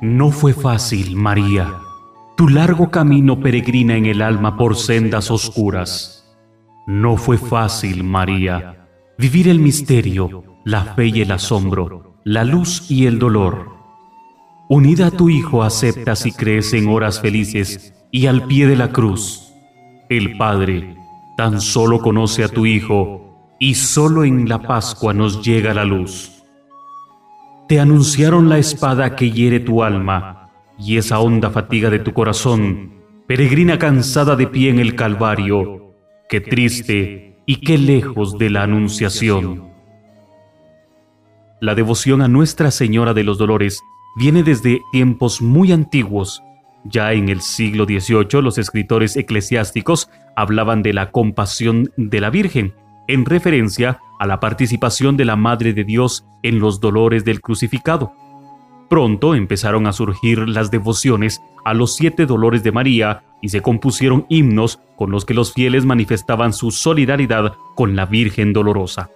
No fue fácil, María, tu largo camino peregrina en el alma por sendas oscuras. No fue fácil, María, vivir el misterio, la fe y el asombro, la luz y el dolor. Unida a tu Hijo aceptas y crees en horas felices y al pie de la cruz. El Padre tan solo conoce a tu Hijo y solo en la Pascua nos llega la luz. Te anunciaron la espada que hiere tu alma y esa honda fatiga de tu corazón, peregrina cansada de pie en el Calvario, qué triste y qué lejos de la anunciación. La devoción a Nuestra Señora de los Dolores viene desde tiempos muy antiguos. Ya en el siglo XVIII los escritores eclesiásticos hablaban de la compasión de la Virgen, en referencia a la participación de la Madre de Dios en los dolores del crucificado. Pronto empezaron a surgir las devociones a los siete dolores de María y se compusieron himnos con los que los fieles manifestaban su solidaridad con la Virgen Dolorosa.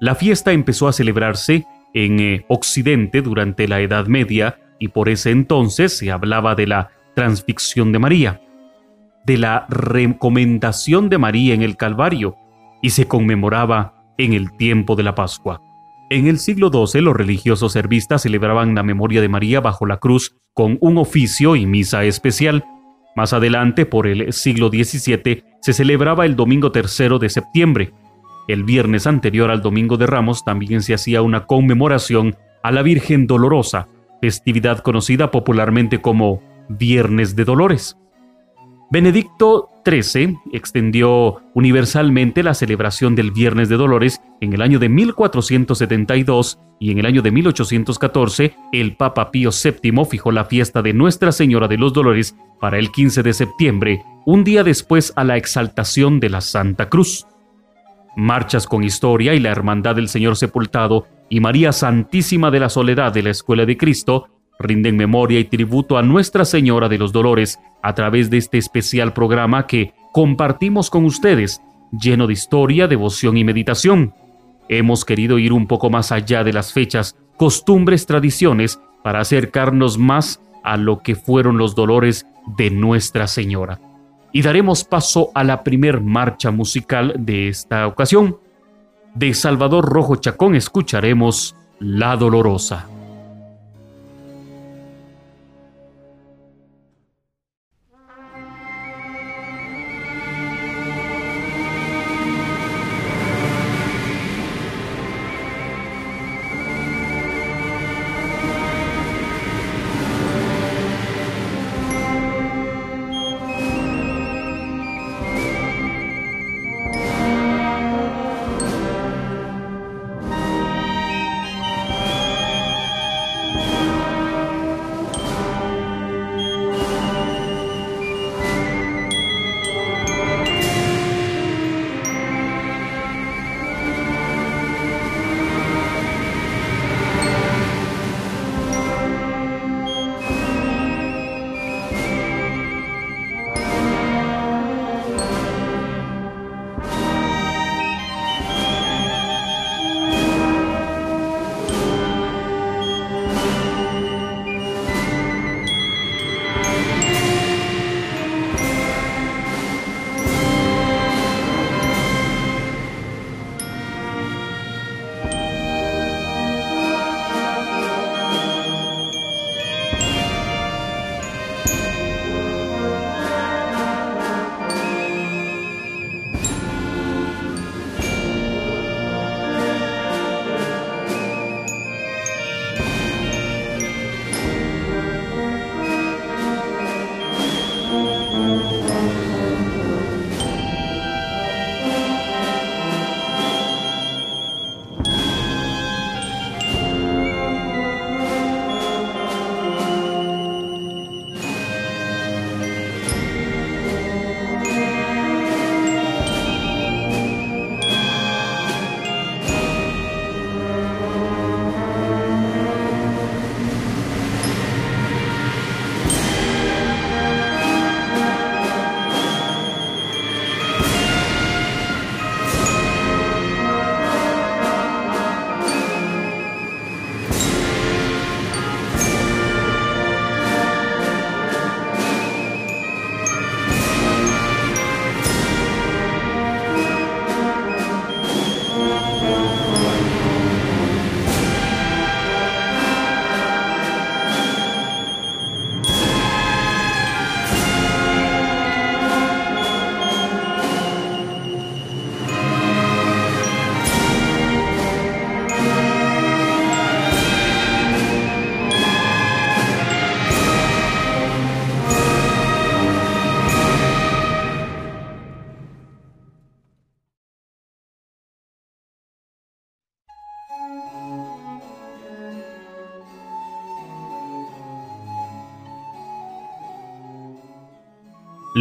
La fiesta empezó a celebrarse en eh, Occidente durante la Edad Media y por ese entonces se hablaba de la transfixión de María, de la recomendación de María en el Calvario y se conmemoraba en el tiempo de la Pascua. En el siglo XII los religiosos servistas celebraban la memoria de María bajo la cruz con un oficio y misa especial. Más adelante, por el siglo XVII, se celebraba el domingo tercero de septiembre. El viernes anterior al domingo de Ramos también se hacía una conmemoración a la Virgen Dolorosa, festividad conocida popularmente como Viernes de Dolores. Benedicto XIII extendió universalmente la celebración del Viernes de Dolores en el año de 1472 y en el año de 1814 el Papa Pío VII fijó la fiesta de Nuestra Señora de los Dolores para el 15 de septiembre, un día después a la exaltación de la Santa Cruz. Marchas con Historia y la Hermandad del Señor Sepultado y María Santísima de la Soledad de la Escuela de Cristo rinden memoria y tributo a Nuestra Señora de los Dolores a través de este especial programa que compartimos con ustedes, lleno de historia, devoción y meditación. Hemos querido ir un poco más allá de las fechas, costumbres, tradiciones, para acercarnos más a lo que fueron los dolores de Nuestra Señora. Y daremos paso a la primer marcha musical de esta ocasión. De Salvador Rojo Chacón escucharemos La Dolorosa.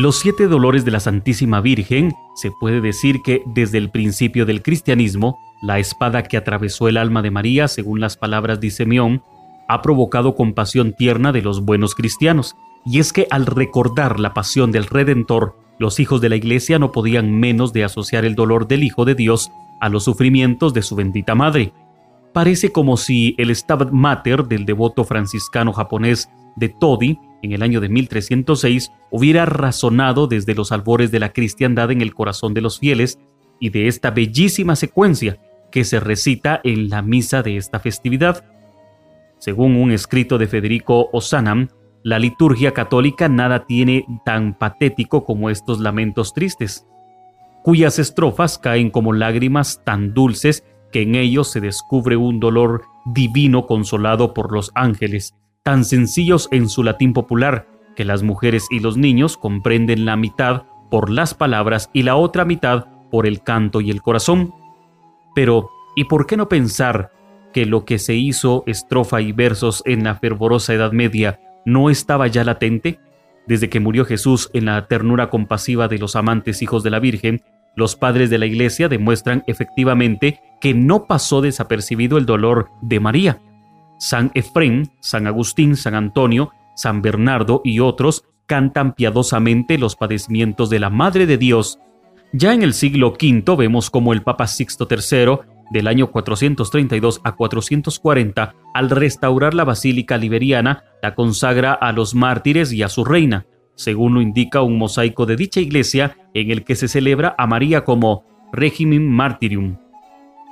Los siete dolores de la Santísima Virgen se puede decir que desde el principio del cristianismo, la espada que atravesó el alma de María, según las palabras de Simeón, ha provocado compasión tierna de los buenos cristianos. Y es que al recordar la pasión del Redentor, los hijos de la Iglesia no podían menos de asociar el dolor del Hijo de Dios a los sufrimientos de su bendita madre. Parece como si el Stabat Mater del devoto franciscano japonés de Todi en el año de 1306 hubiera razonado desde los albores de la cristiandad en el corazón de los fieles y de esta bellísima secuencia que se recita en la misa de esta festividad. Según un escrito de Federico Osanam, la liturgia católica nada tiene tan patético como estos lamentos tristes, cuyas estrofas caen como lágrimas tan dulces que en ellos se descubre un dolor divino consolado por los ángeles tan sencillos en su latín popular que las mujeres y los niños comprenden la mitad por las palabras y la otra mitad por el canto y el corazón. Pero, ¿y por qué no pensar que lo que se hizo estrofa y versos en la fervorosa Edad Media no estaba ya latente? Desde que murió Jesús en la ternura compasiva de los amantes hijos de la Virgen, los padres de la Iglesia demuestran efectivamente que no pasó desapercibido el dolor de María, San Efrén, San Agustín, San Antonio, San Bernardo y otros cantan piadosamente los padecimientos de la Madre de Dios. Ya en el siglo V vemos como el Papa Sixto III, del año 432 a 440, al restaurar la Basílica Liberiana, la consagra a los mártires y a su reina, según lo indica un mosaico de dicha iglesia en el que se celebra a María como Regimen Martyrium.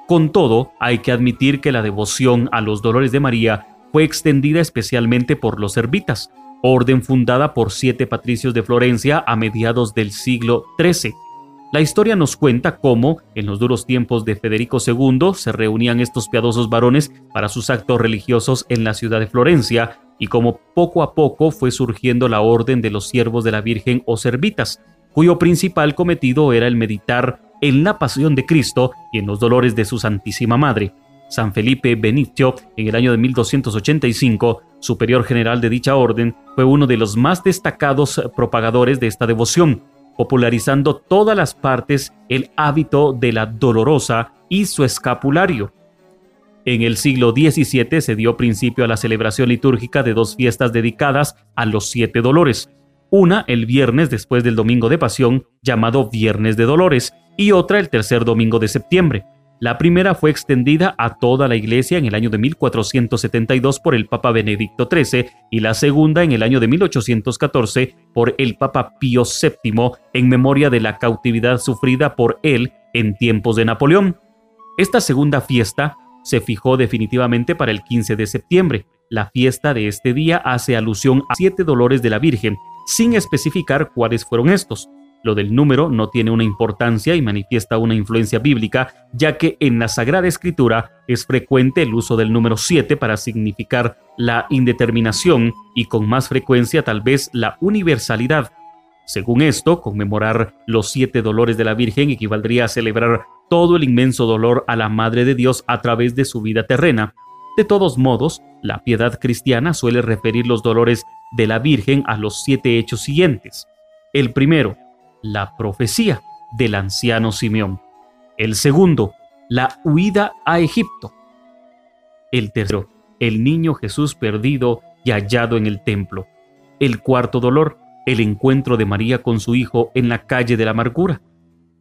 Con todo, hay que admitir que la devoción a los dolores de María fue extendida especialmente por los servitas, orden fundada por siete patricios de Florencia a mediados del siglo XIII. La historia nos cuenta cómo, en los duros tiempos de Federico II, se reunían estos piadosos varones para sus actos religiosos en la ciudad de Florencia, y cómo poco a poco fue surgiendo la orden de los siervos de la Virgen o servitas, cuyo principal cometido era el meditar en la pasión de Cristo y en los dolores de su Santísima Madre. San Felipe Benitio, en el año de 1285, superior general de dicha orden, fue uno de los más destacados propagadores de esta devoción, popularizando todas las partes el hábito de la dolorosa y su escapulario. En el siglo XVII se dio principio a la celebración litúrgica de dos fiestas dedicadas a los siete dolores, una el viernes después del domingo de pasión, llamado Viernes de Dolores, y otra el tercer domingo de septiembre. La primera fue extendida a toda la iglesia en el año de 1472 por el Papa Benedicto XIII y la segunda en el año de 1814 por el Papa Pío VII en memoria de la cautividad sufrida por él en tiempos de Napoleón. Esta segunda fiesta se fijó definitivamente para el 15 de septiembre. La fiesta de este día hace alusión a siete dolores de la Virgen, sin especificar cuáles fueron estos. Lo del número no tiene una importancia y manifiesta una influencia bíblica, ya que en la Sagrada Escritura es frecuente el uso del número 7 para significar la indeterminación y con más frecuencia tal vez la universalidad. Según esto, conmemorar los siete dolores de la Virgen equivaldría a celebrar todo el inmenso dolor a la Madre de Dios a través de su vida terrena. De todos modos, la piedad cristiana suele referir los dolores de la Virgen a los siete hechos siguientes. El primero, la profecía del anciano Simeón. El segundo, la huida a Egipto. El tercero, el niño Jesús perdido y hallado en el templo. El cuarto dolor, el encuentro de María con su hijo en la calle de la amargura.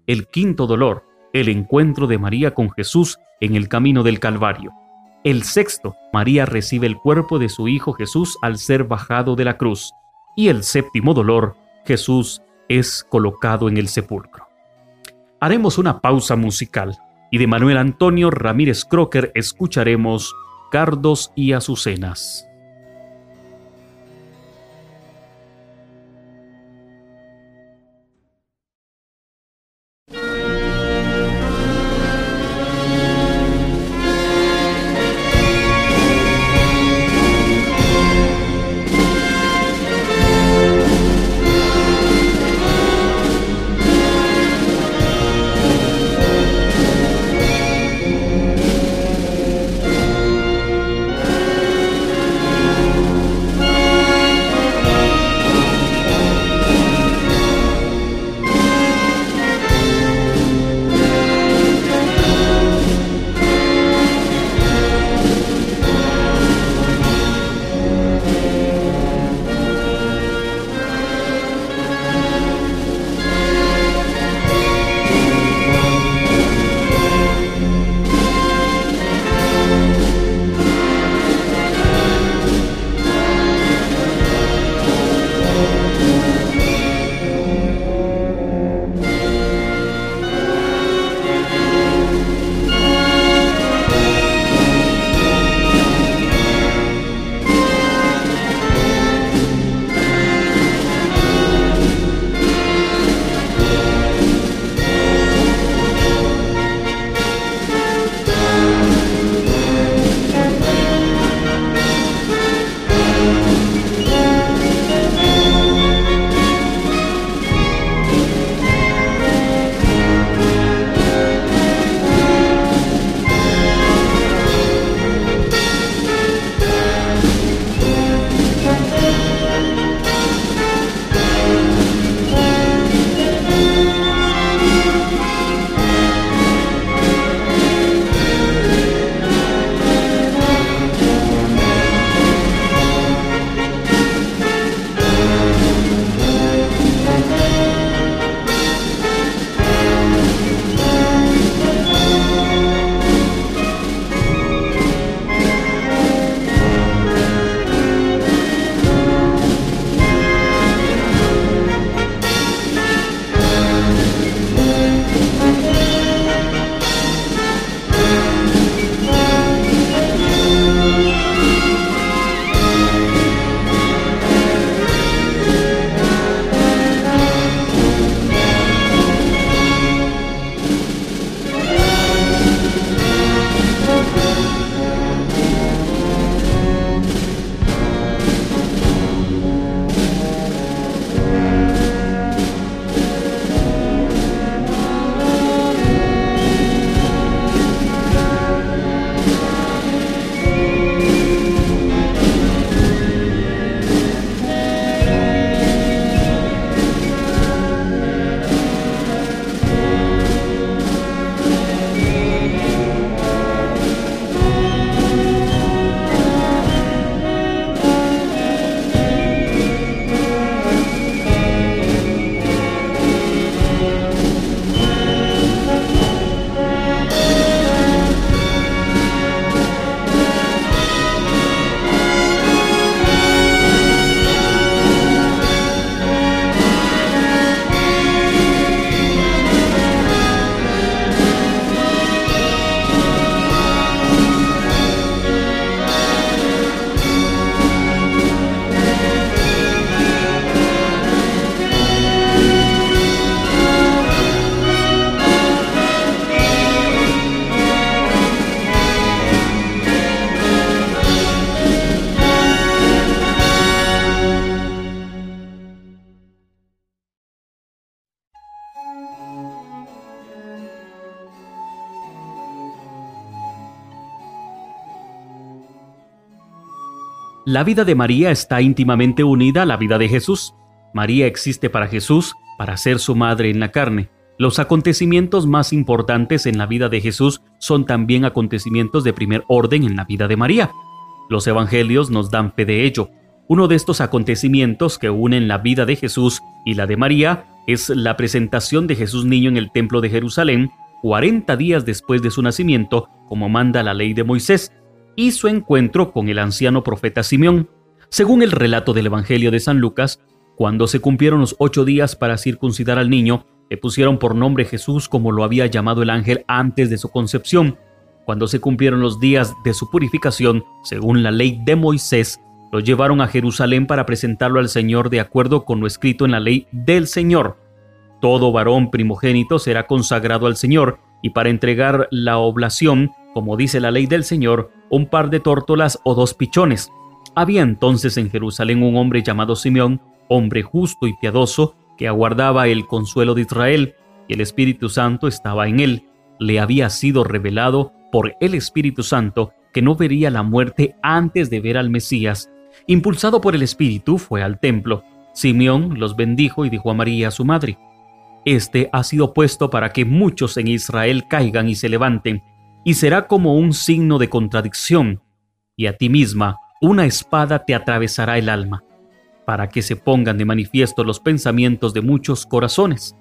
El quinto dolor, el encuentro de María con Jesús en el camino del Calvario. El sexto, María recibe el cuerpo de su Hijo Jesús al ser bajado de la cruz. Y el séptimo dolor, Jesús es colocado en el sepulcro. Haremos una pausa musical y de Manuel Antonio Ramírez Crocker escucharemos Cardos y Azucenas. La vida de María está íntimamente unida a la vida de Jesús. María existe para Jesús, para ser su madre en la carne. Los acontecimientos más importantes en la vida de Jesús son también acontecimientos de primer orden en la vida de María. Los evangelios nos dan fe de ello. Uno de estos acontecimientos que unen la vida de Jesús y la de María es la presentación de Jesús niño en el templo de Jerusalén 40 días después de su nacimiento, como manda la ley de Moisés, y su encuentro con el anciano profeta Simeón. Según el relato del Evangelio de San Lucas, cuando se cumplieron los ocho días para circuncidar al niño, le pusieron por nombre Jesús como lo había llamado el ángel antes de su concepción. Cuando se cumplieron los días de su purificación, según la ley de Moisés, lo llevaron a Jerusalén para presentarlo al Señor de acuerdo con lo escrito en la ley del Señor. Todo varón primogénito será consagrado al Señor, y para entregar la oblación como dice la ley del Señor, un par de tórtolas o dos pichones. Había entonces en Jerusalén un hombre llamado Simeón, hombre justo y piadoso, que aguardaba el consuelo de Israel, y el Espíritu Santo estaba en él. Le había sido revelado por el Espíritu Santo que no vería la muerte antes de ver al Mesías. Impulsado por el Espíritu, fue al templo. Simeón los bendijo y dijo a María, su madre, Este ha sido puesto para que muchos en Israel caigan y se levanten, y será como un signo de contradicción, y a ti misma una espada te atravesará el alma, para que se pongan de manifiesto los pensamientos de muchos corazones.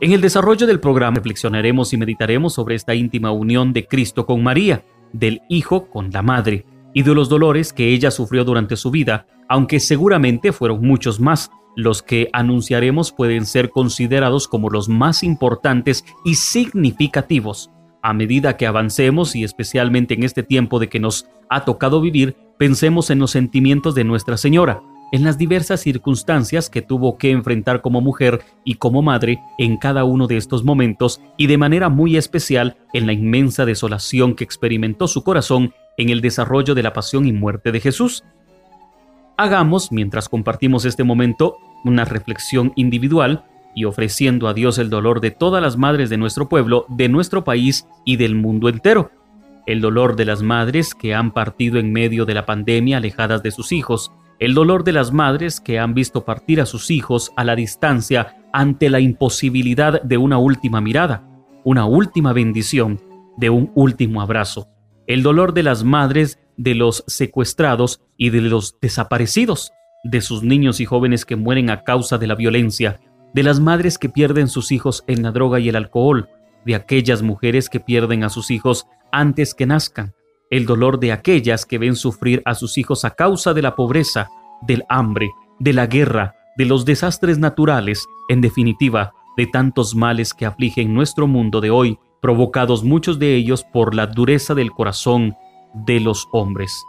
En el desarrollo del programa reflexionaremos y meditaremos sobre esta íntima unión de Cristo con María, del Hijo con la Madre, y de los dolores que ella sufrió durante su vida, aunque seguramente fueron muchos más. Los que anunciaremos pueden ser considerados como los más importantes y significativos a medida que avancemos y especialmente en este tiempo de que nos ha tocado vivir, pensemos en los sentimientos de Nuestra Señora, en las diversas circunstancias que tuvo que enfrentar como mujer y como madre en cada uno de estos momentos y de manera muy especial en la inmensa desolación que experimentó su corazón en el desarrollo de la pasión y muerte de Jesús. Hagamos, mientras compartimos este momento, una reflexión individual y ofreciendo a Dios el dolor de todas las madres de nuestro pueblo, de nuestro país y del mundo entero. El dolor de las madres que han partido en medio de la pandemia alejadas de sus hijos, el dolor de las madres que han visto partir a sus hijos a la distancia ante la imposibilidad de una última mirada, una última bendición, de un último abrazo, el dolor de las madres de los secuestrados y de los desaparecidos, de sus niños y jóvenes que mueren a causa de la violencia, de las madres que pierden sus hijos en la droga y el alcohol, de aquellas mujeres que pierden a sus hijos antes que nazcan, el dolor de aquellas que ven sufrir a sus hijos a causa de la pobreza, del hambre, de la guerra, de los desastres naturales, en definitiva, de tantos males que afligen nuestro mundo de hoy, provocados muchos de ellos por la dureza del corazón de los hombres.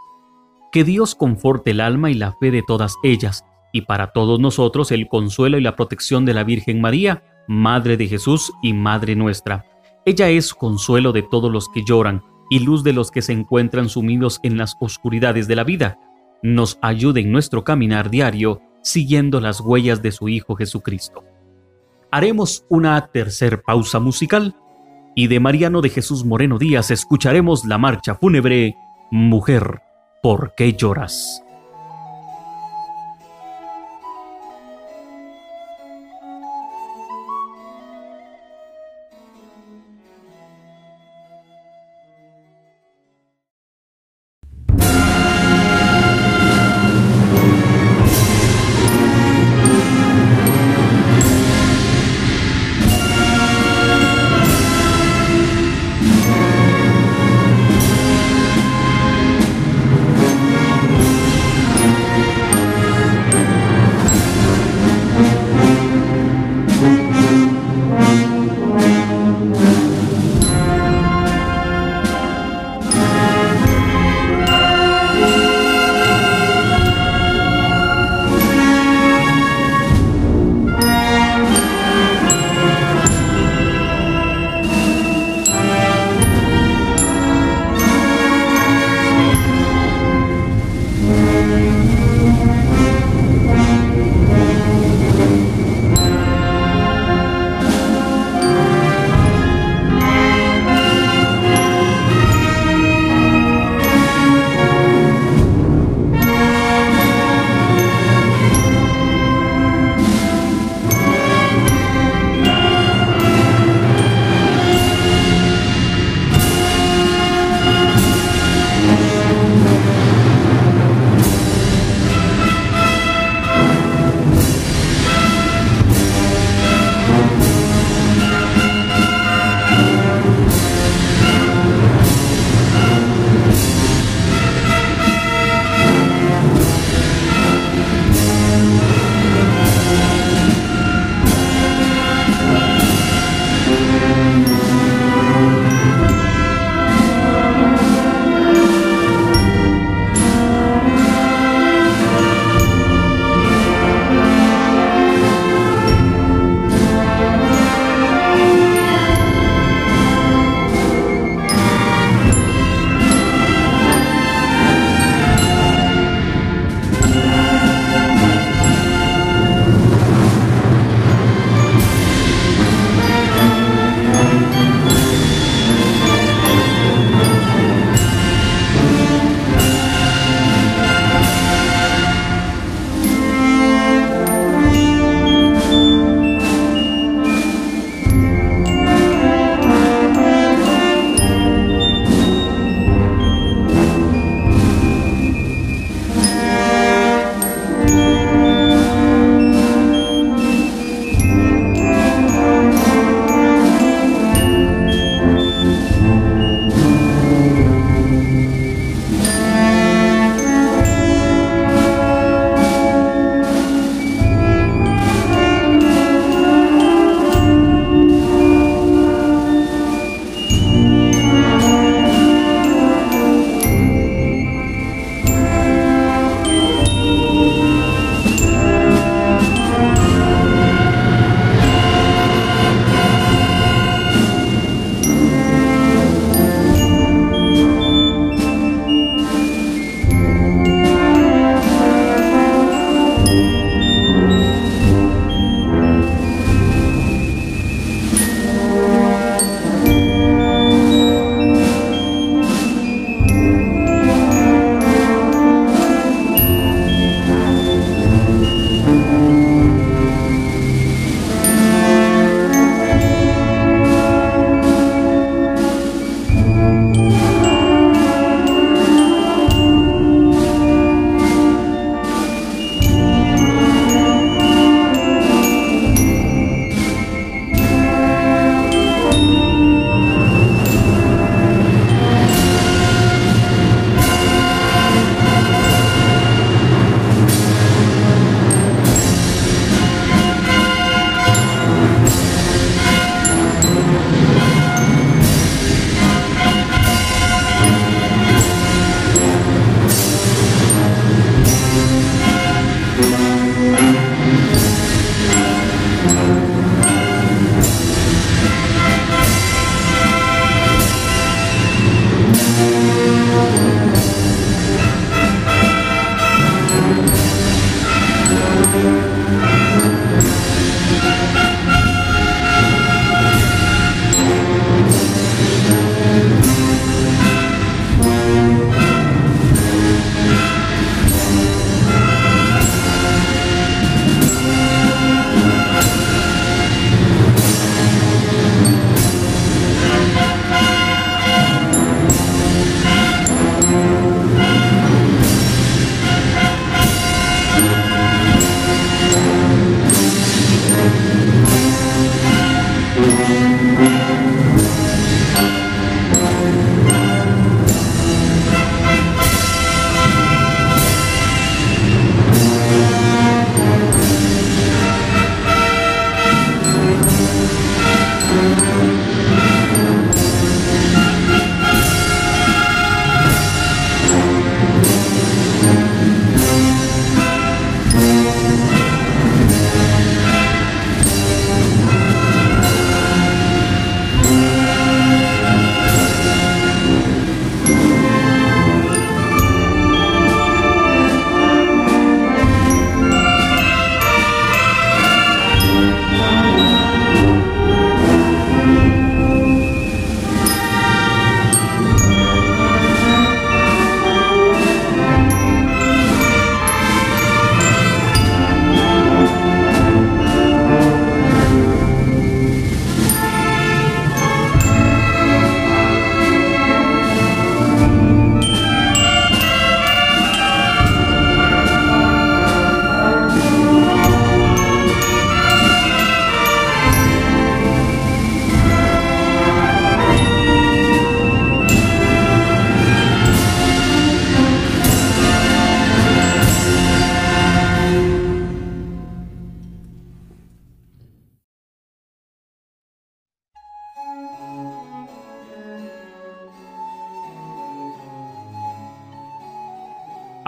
Que Dios conforte el alma y la fe de todas ellas, y para todos nosotros el consuelo y la protección de la Virgen María, Madre de Jesús y Madre nuestra. Ella es consuelo de todos los que lloran y luz de los que se encuentran sumidos en las oscuridades de la vida. Nos ayude en nuestro caminar diario siguiendo las huellas de su Hijo Jesucristo. Haremos una tercer pausa musical y de Mariano de Jesús Moreno Díaz escucharemos la marcha fúnebre Mujer, ¿por qué lloras?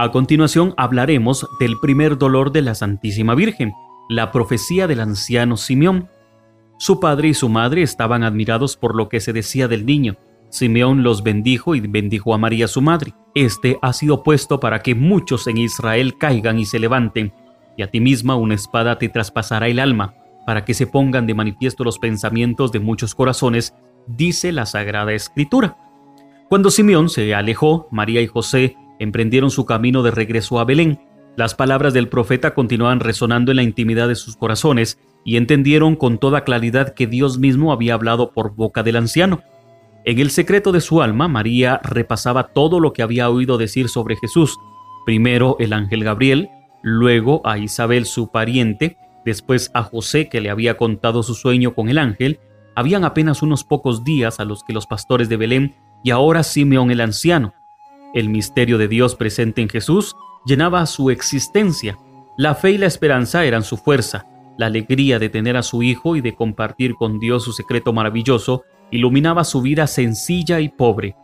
A continuación hablaremos del primer dolor de la Santísima Virgen, la profecía del anciano Simeón. Su padre y su madre estaban admirados por lo que se decía del niño. Simeón los bendijo y bendijo a María su madre. Este ha sido puesto para que muchos en Israel caigan y se levanten, y a ti misma una espada te traspasará el alma, para que se pongan de manifiesto los pensamientos de muchos corazones, dice la Sagrada Escritura. Cuando Simeón se alejó, María y José emprendieron su camino de regreso a Belén. Las palabras del profeta continuaban resonando en la intimidad de sus corazones y entendieron con toda claridad que Dios mismo había hablado por boca del anciano. En el secreto de su alma, María repasaba todo lo que había oído decir sobre Jesús, primero el ángel Gabriel, luego a Isabel su pariente, después a José que le había contado su sueño con el ángel, habían apenas unos pocos días a los que los pastores de Belén y ahora Simeón el anciano, el misterio de Dios presente en Jesús llenaba su existencia. La fe y la esperanza eran su fuerza. La alegría de tener a su Hijo y de compartir con Dios su secreto maravilloso iluminaba su vida sencilla y pobre.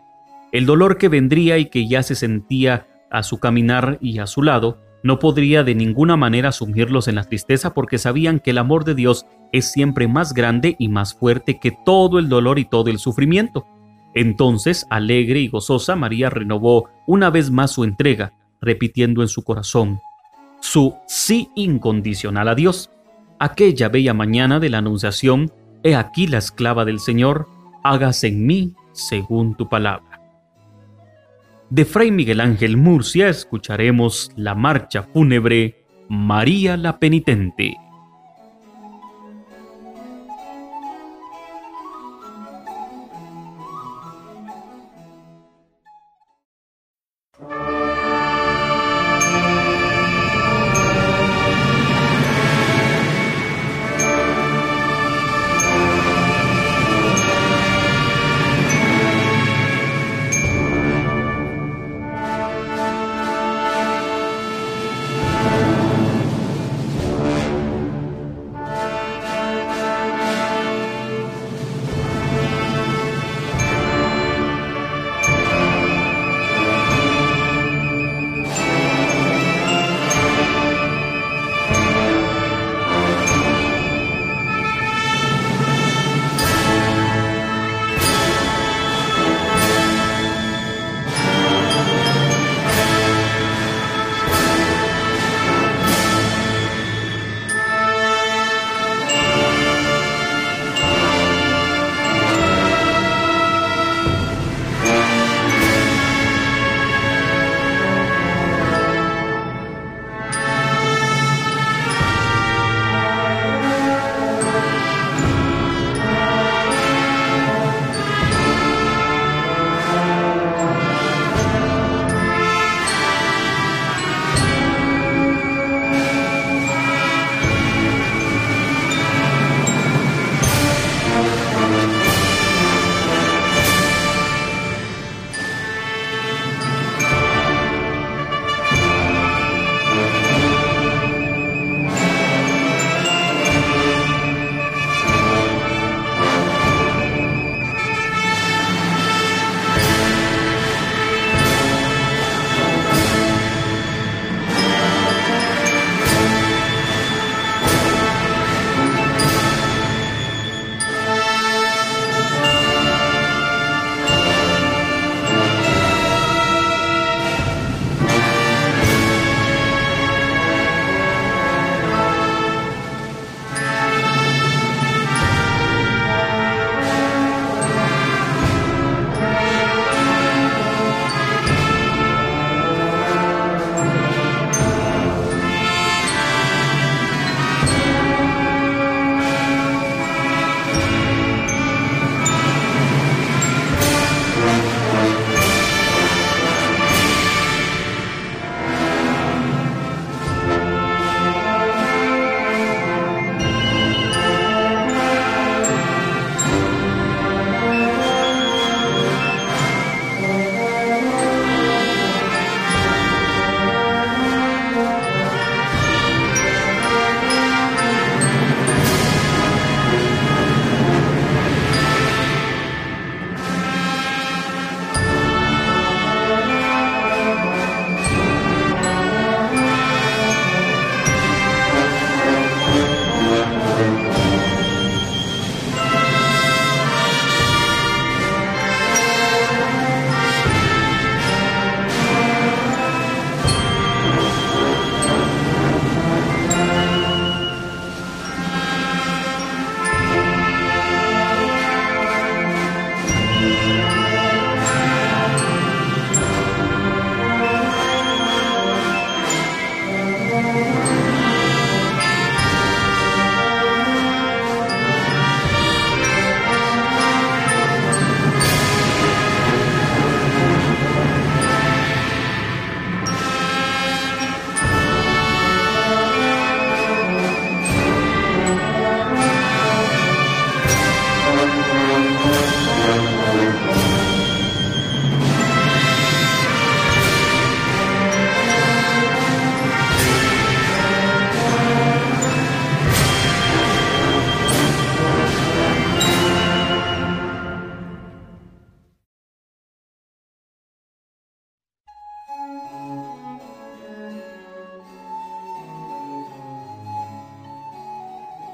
El dolor que vendría y que ya se sentía a su caminar y a su lado no podría de ninguna manera sumirlos en la tristeza porque sabían que el amor de Dios es siempre más grande y más fuerte que todo el dolor y todo el sufrimiento. Entonces, alegre y gozosa, María renovó una vez más su entrega, repitiendo en su corazón su sí incondicional a Dios. Aquella bella mañana de la Anunciación, he aquí la esclava del Señor, hágase en mí según tu palabra. De Fray Miguel Ángel Murcia escucharemos la marcha fúnebre María la Penitente.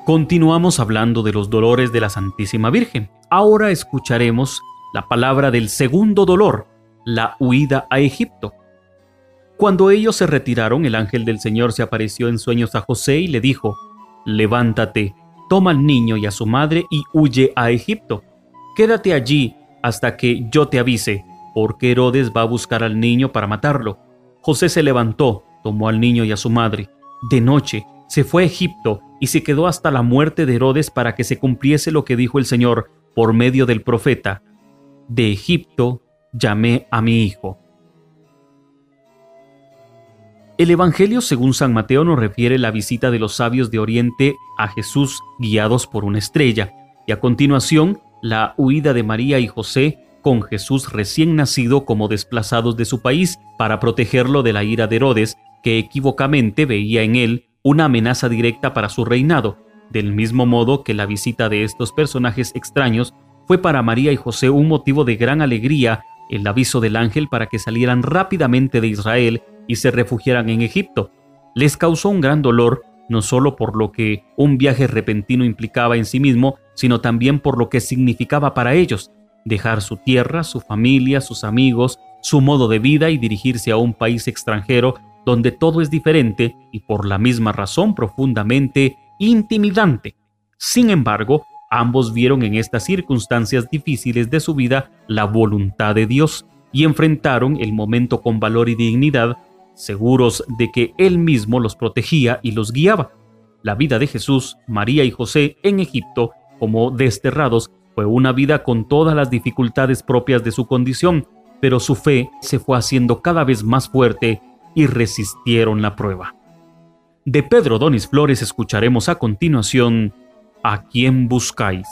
Continuamos hablando de los dolores de la Santísima Virgen. Ahora escucharemos la palabra del segundo dolor, la huida a Egipto. Cuando ellos se retiraron, el ángel del Señor se apareció en sueños a José y le dijo, Levántate, toma al niño y a su madre y huye a Egipto. Quédate allí hasta que yo te avise, porque Herodes va a buscar al niño para matarlo. José se levantó, tomó al niño y a su madre. De noche se fue a Egipto y se quedó hasta la muerte de Herodes para que se cumpliese lo que dijo el Señor por medio del profeta. De Egipto llamé a mi hijo. El Evangelio según San Mateo nos refiere la visita de los sabios de Oriente a Jesús guiados por una estrella, y a continuación la huida de María y José con Jesús recién nacido como desplazados de su país para protegerlo de la ira de Herodes, que equivocamente veía en él una amenaza directa para su reinado, del mismo modo que la visita de estos personajes extraños fue para María y José un motivo de gran alegría el aviso del ángel para que salieran rápidamente de Israel y se refugiaran en Egipto. Les causó un gran dolor, no solo por lo que un viaje repentino implicaba en sí mismo, sino también por lo que significaba para ellos, dejar su tierra, su familia, sus amigos, su modo de vida y dirigirse a un país extranjero donde todo es diferente y por la misma razón profundamente intimidante. Sin embargo, ambos vieron en estas circunstancias difíciles de su vida la voluntad de Dios y enfrentaron el momento con valor y dignidad, seguros de que Él mismo los protegía y los guiaba. La vida de Jesús, María y José en Egipto, como desterrados, fue una vida con todas las dificultades propias de su condición, pero su fe se fue haciendo cada vez más fuerte y resistieron la prueba. De Pedro Donis Flores escucharemos a continuación ¿A quién buscáis?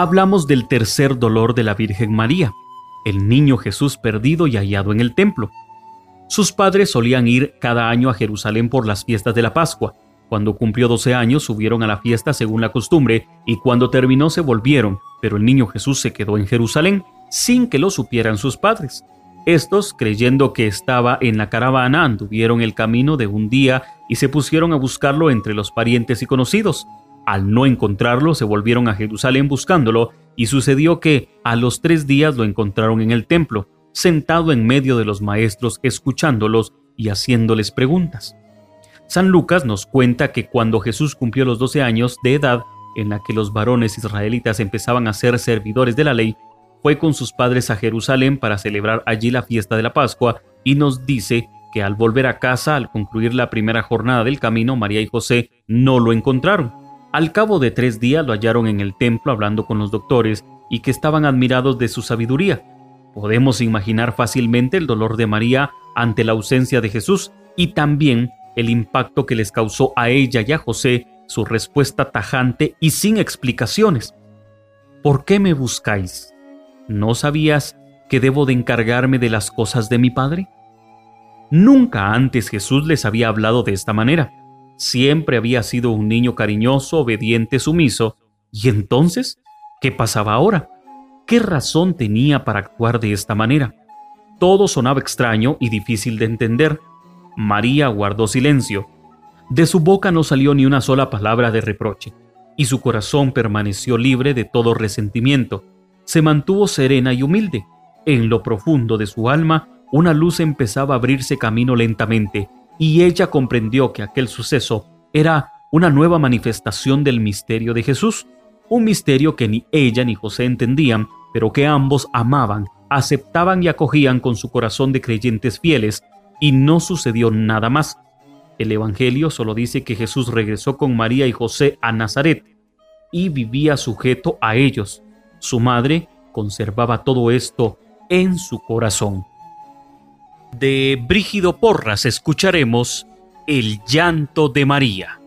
Hablamos del tercer dolor de la Virgen María, el niño Jesús perdido y hallado en el templo. Sus padres solían ir cada año a Jerusalén por las fiestas de la Pascua. Cuando cumplió 12 años subieron a la fiesta según la costumbre y cuando terminó se volvieron, pero el niño Jesús se quedó en Jerusalén sin que lo supieran sus padres. Estos, creyendo que estaba en la caravana, anduvieron el camino de un día y se pusieron a buscarlo entre los parientes y conocidos. Al no encontrarlo, se volvieron a Jerusalén buscándolo, y sucedió que a los tres días lo encontraron en el templo, sentado en medio de los maestros, escuchándolos y haciéndoles preguntas. San Lucas nos cuenta que cuando Jesús cumplió los doce años de edad, en la que los varones israelitas empezaban a ser servidores de la ley, fue con sus padres a Jerusalén para celebrar allí la fiesta de la Pascua y nos dice que al volver a casa, al concluir la primera jornada del camino, María y José no lo encontraron. Al cabo de tres días lo hallaron en el templo hablando con los doctores y que estaban admirados de su sabiduría. Podemos imaginar fácilmente el dolor de María ante la ausencia de Jesús y también el impacto que les causó a ella y a José su respuesta tajante y sin explicaciones. ¿Por qué me buscáis? ¿No sabías que debo de encargarme de las cosas de mi Padre? Nunca antes Jesús les había hablado de esta manera. Siempre había sido un niño cariñoso, obediente, sumiso. ¿Y entonces? ¿Qué pasaba ahora? ¿Qué razón tenía para actuar de esta manera? Todo sonaba extraño y difícil de entender. María guardó silencio. De su boca no salió ni una sola palabra de reproche, y su corazón permaneció libre de todo resentimiento. Se mantuvo serena y humilde. En lo profundo de su alma, una luz empezaba a abrirse camino lentamente, y ella comprendió que aquel suceso era una nueva manifestación del misterio de Jesús, un misterio que ni ella ni José entendían, pero que ambos amaban, aceptaban y acogían con su corazón de creyentes fieles, y no sucedió nada más. El Evangelio solo dice que Jesús regresó con María y José a Nazaret y vivía sujeto a ellos. Su madre conservaba todo esto en su corazón. De Brígido Porras escucharemos El llanto de María.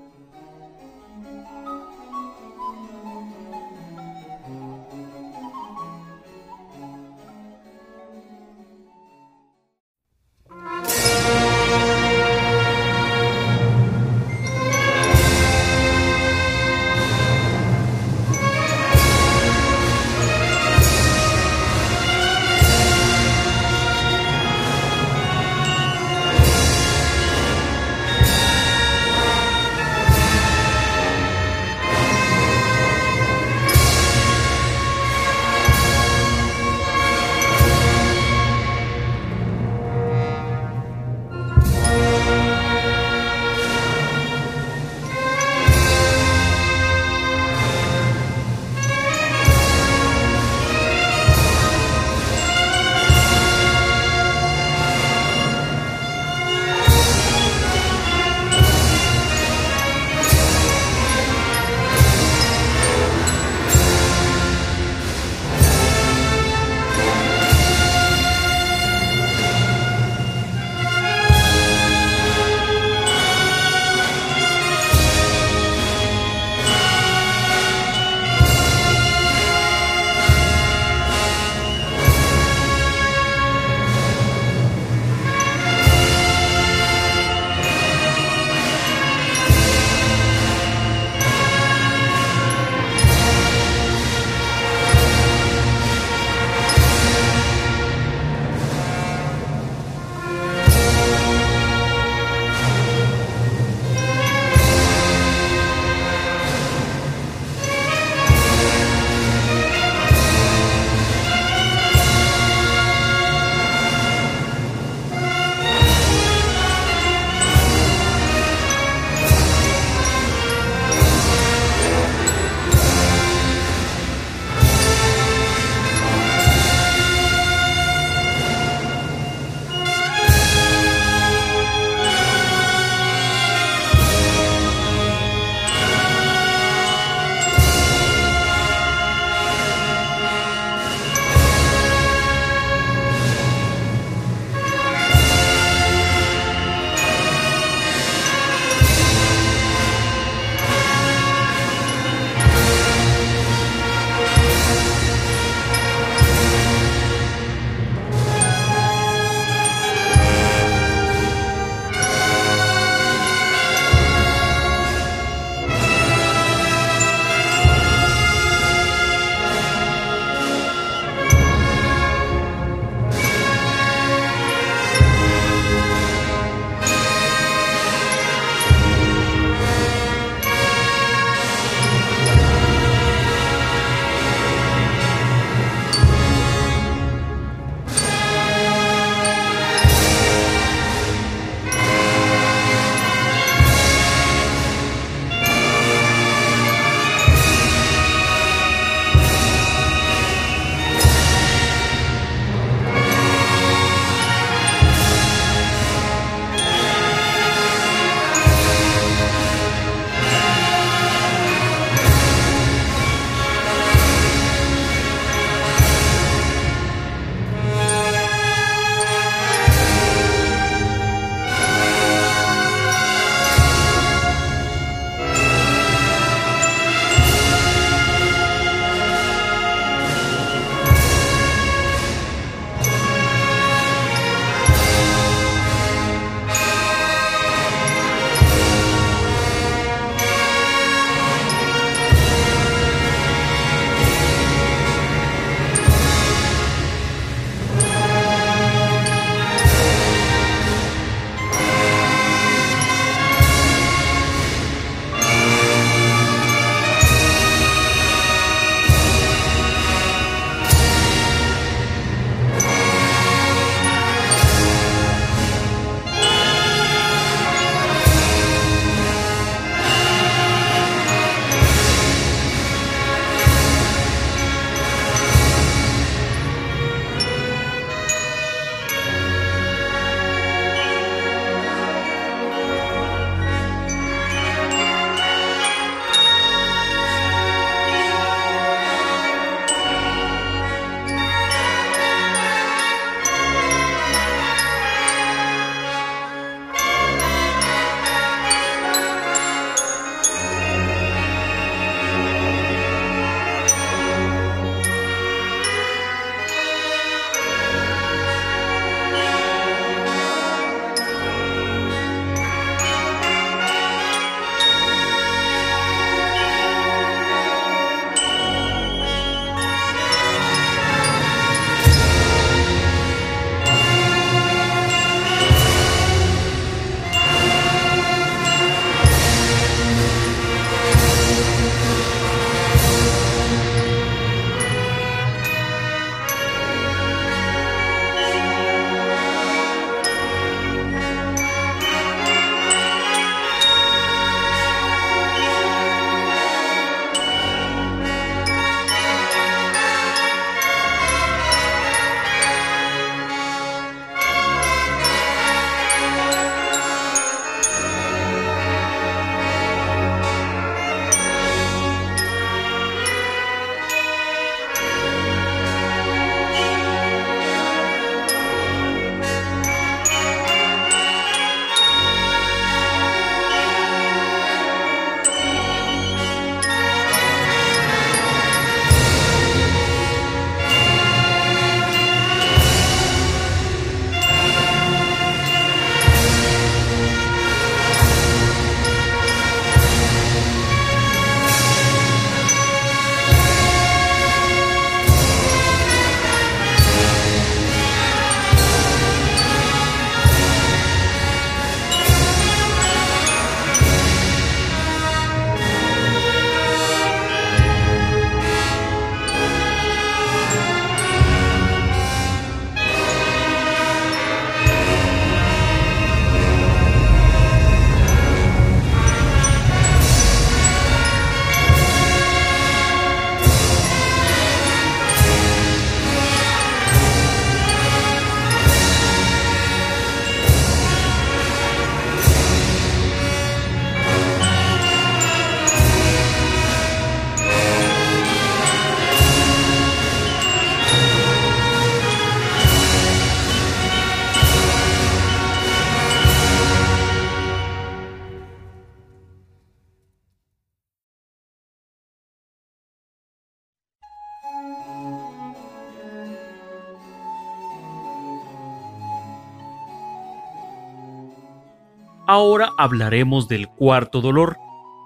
Ahora hablaremos del cuarto dolor,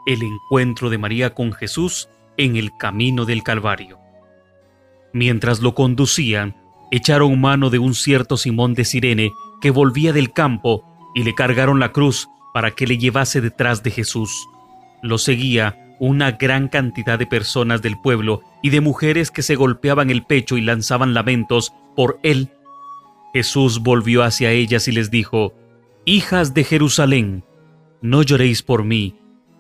el encuentro de María con Jesús en el camino del Calvario. Mientras lo conducían, echaron mano de un cierto Simón de Sirene que volvía del campo y le cargaron la cruz para que le llevase detrás de Jesús. Lo seguía una gran cantidad de personas del pueblo y de mujeres que se golpeaban el pecho y lanzaban lamentos por él. Jesús volvió hacia ellas y les dijo, Hijas de Jerusalén, no lloréis por mí,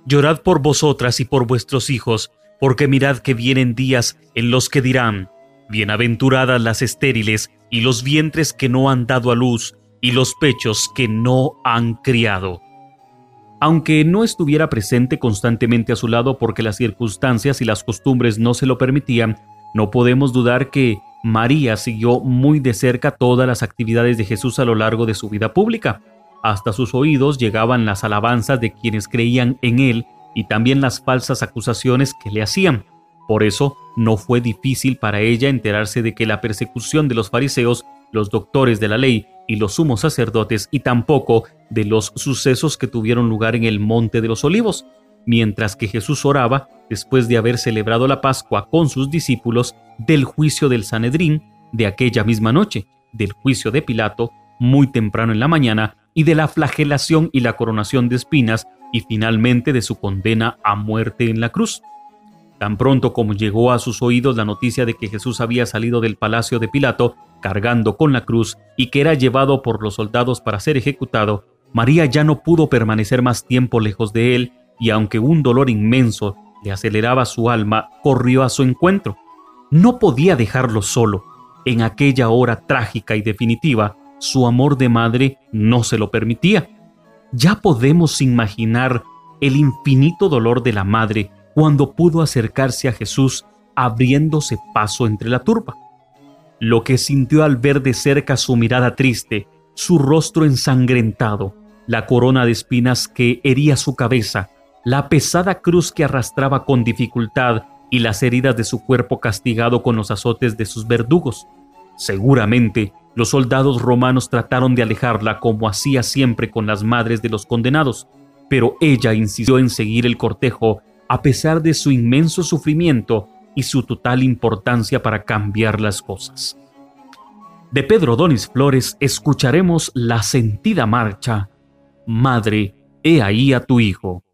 llorad por vosotras y por vuestros hijos, porque mirad que vienen días en los que dirán, Bienaventuradas las estériles y los vientres que no han dado a luz y los pechos que no han criado. Aunque no estuviera presente constantemente a su lado porque las circunstancias y las costumbres no se lo permitían, no podemos dudar que María siguió muy de cerca todas las actividades de Jesús a lo largo de su vida pública. Hasta sus oídos llegaban las alabanzas de quienes creían en él y también las falsas acusaciones que le hacían. Por eso no fue difícil para ella enterarse de que la persecución de los fariseos, los doctores de la ley y los sumos sacerdotes y tampoco de los sucesos que tuvieron lugar en el Monte de los Olivos, mientras que Jesús oraba, después de haber celebrado la Pascua con sus discípulos, del juicio del Sanedrín de aquella misma noche, del juicio de Pilato, muy temprano en la mañana, y de la flagelación y la coronación de espinas, y finalmente de su condena a muerte en la cruz. Tan pronto como llegó a sus oídos la noticia de que Jesús había salido del palacio de Pilato cargando con la cruz y que era llevado por los soldados para ser ejecutado, María ya no pudo permanecer más tiempo lejos de él y aunque un dolor inmenso le aceleraba su alma, corrió a su encuentro. No podía dejarlo solo. En aquella hora trágica y definitiva, su amor de madre no se lo permitía. Ya podemos imaginar el infinito dolor de la madre cuando pudo acercarse a Jesús abriéndose paso entre la turba. Lo que sintió al ver de cerca su mirada triste, su rostro ensangrentado, la corona de espinas que hería su cabeza, la pesada cruz que arrastraba con dificultad y las heridas de su cuerpo castigado con los azotes de sus verdugos. Seguramente los soldados romanos trataron de alejarla como hacía siempre con las madres de los condenados, pero ella insistió en seguir el cortejo a pesar de su inmenso sufrimiento y su total importancia para cambiar las cosas. De Pedro Donis Flores escucharemos la sentida marcha, Madre, he ahí a tu hijo.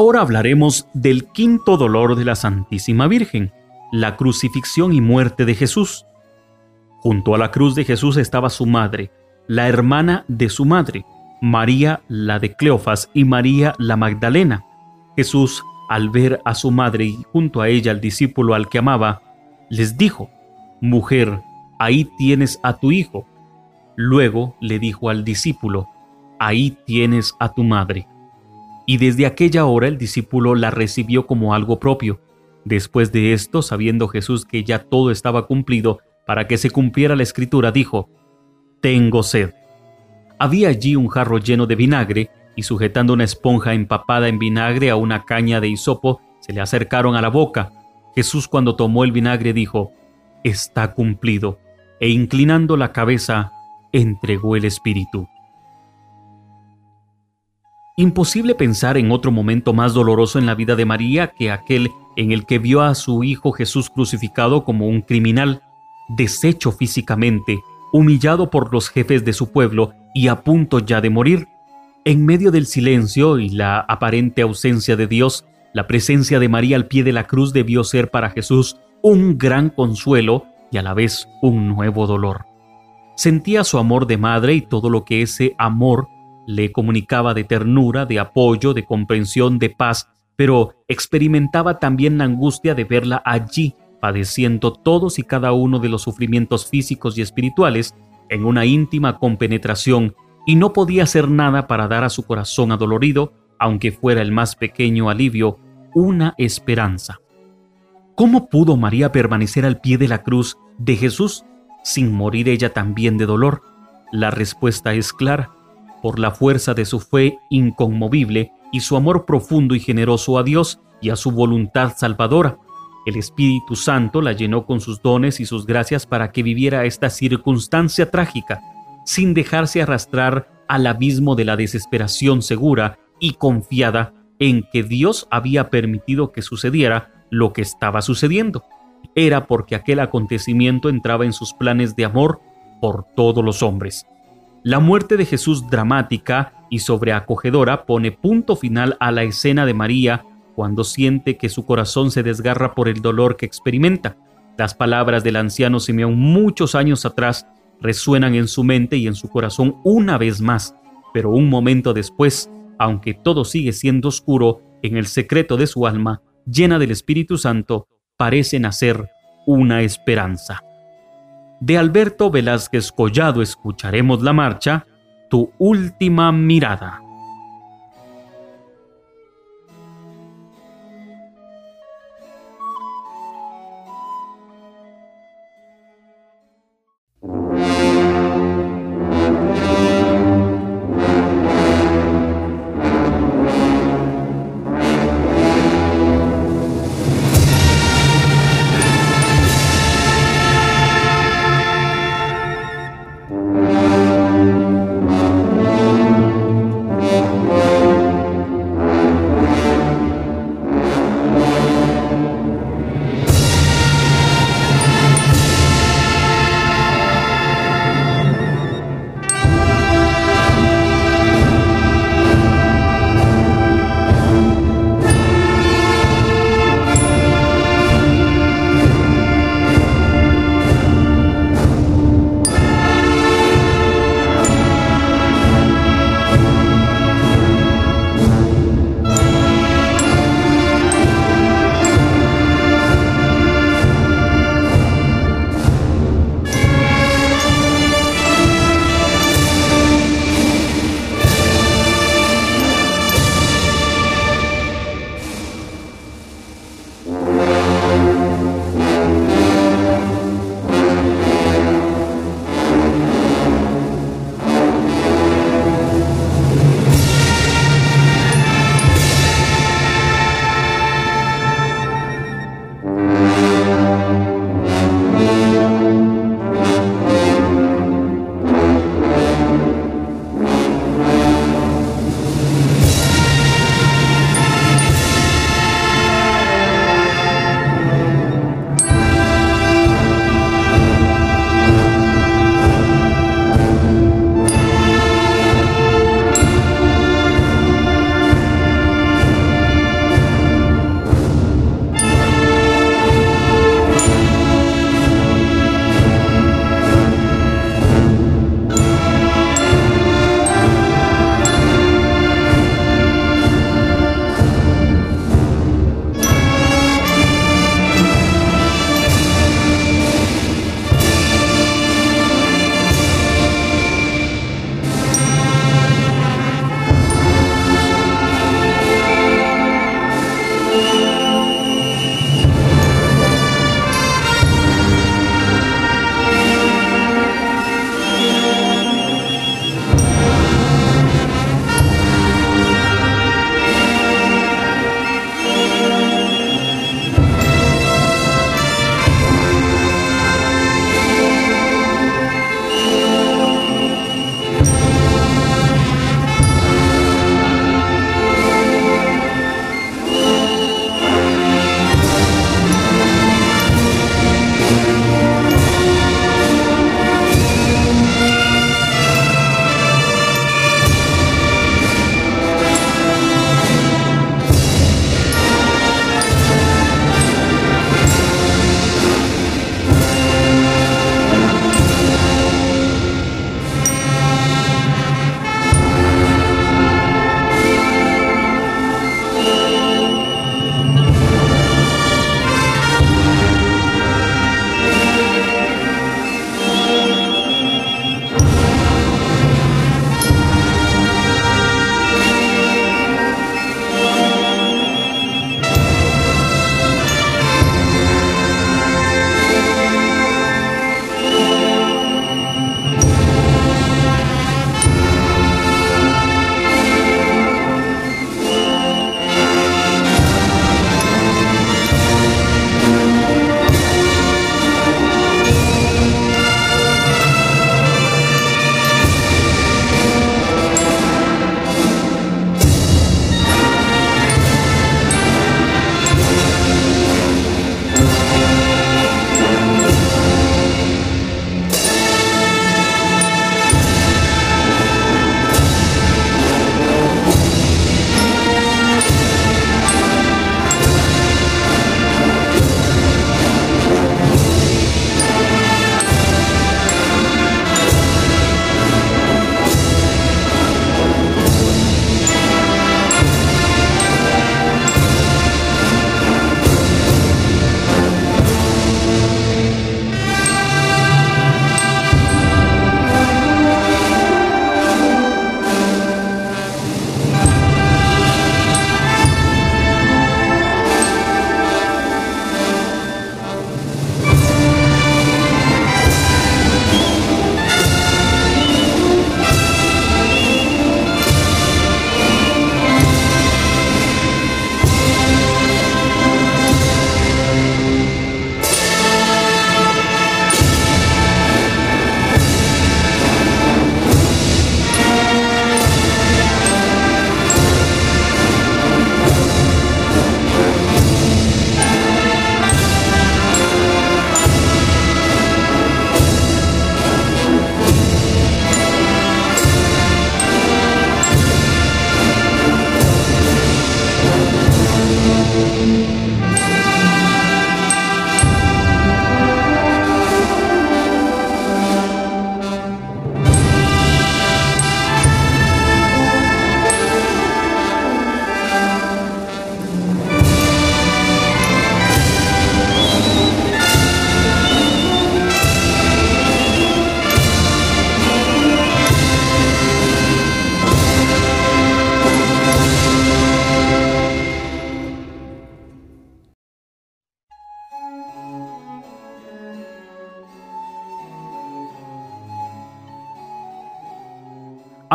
Ahora hablaremos del quinto dolor de la Santísima Virgen, la crucifixión y muerte de Jesús. Junto a la cruz de Jesús estaba su madre, la hermana de su madre, María la de Cleofas y María la Magdalena. Jesús, al ver a su madre y junto a ella al discípulo al que amaba, les dijo, Mujer, ahí tienes a tu hijo. Luego le dijo al discípulo, Ahí tienes a tu madre. Y desde aquella hora el discípulo la recibió como algo propio. Después de esto, sabiendo Jesús que ya todo estaba cumplido, para que se cumpliera la escritura, dijo, Tengo sed. Había allí un jarro lleno de vinagre, y sujetando una esponja empapada en vinagre a una caña de hisopo, se le acercaron a la boca. Jesús cuando tomó el vinagre dijo, Está cumplido, e inclinando la cabeza, entregó el Espíritu. Imposible pensar en otro momento más doloroso en la vida de María que aquel en el que vio a su Hijo Jesús crucificado como un criminal, deshecho físicamente, humillado por los jefes de su pueblo y a punto ya de morir. En medio del silencio y la aparente ausencia de Dios, la presencia de María al pie de la cruz debió ser para Jesús un gran consuelo y a la vez un nuevo dolor. Sentía su amor de madre y todo lo que ese amor le comunicaba de ternura, de apoyo, de comprensión, de paz, pero experimentaba también la angustia de verla allí, padeciendo todos y cada uno de los sufrimientos físicos y espirituales en una íntima compenetración y no podía hacer nada para dar a su corazón adolorido, aunque fuera el más pequeño alivio, una esperanza. ¿Cómo pudo María permanecer al pie de la cruz de Jesús sin morir ella también de dolor? La respuesta es clara, por la fuerza de su fe inconmovible y su amor profundo y generoso a Dios y a su voluntad salvadora. El Espíritu Santo la llenó con sus dones y sus gracias para que viviera esta circunstancia trágica, sin dejarse arrastrar al abismo de la desesperación segura y confiada en que Dios había permitido que sucediera lo que estaba sucediendo. Era porque aquel acontecimiento entraba en sus planes de amor por todos los hombres. La muerte de Jesús dramática y sobreacogedora pone punto final a la escena de María cuando siente que su corazón se desgarra por el dolor que experimenta. Las palabras del anciano Simeón muchos años atrás resuenan en su mente y en su corazón una vez más, pero un momento después, aunque todo sigue siendo oscuro, en el secreto de su alma, llena del Espíritu Santo, parece nacer una esperanza. De Alberto Velázquez Collado escucharemos la marcha Tu última mirada.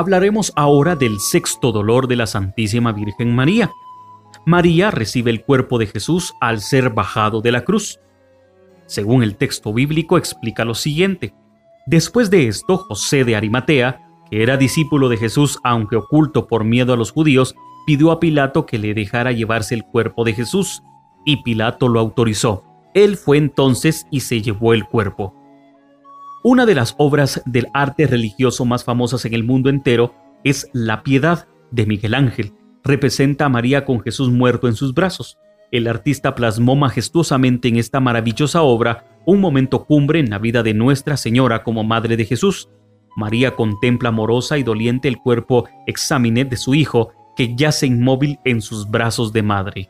Hablaremos ahora del sexto dolor de la Santísima Virgen María. María recibe el cuerpo de Jesús al ser bajado de la cruz. Según el texto bíblico explica lo siguiente. Después de esto, José de Arimatea, que era discípulo de Jesús aunque oculto por miedo a los judíos, pidió a Pilato que le dejara llevarse el cuerpo de Jesús, y Pilato lo autorizó. Él fue entonces y se llevó el cuerpo. Una de las obras del arte religioso más famosas en el mundo entero es La Piedad de Miguel Ángel. Representa a María con Jesús muerto en sus brazos. El artista plasmó majestuosamente en esta maravillosa obra un momento cumbre en la vida de Nuestra Señora como Madre de Jesús. María contempla amorosa y doliente el cuerpo examiné de su hijo que yace inmóvil en sus brazos de madre.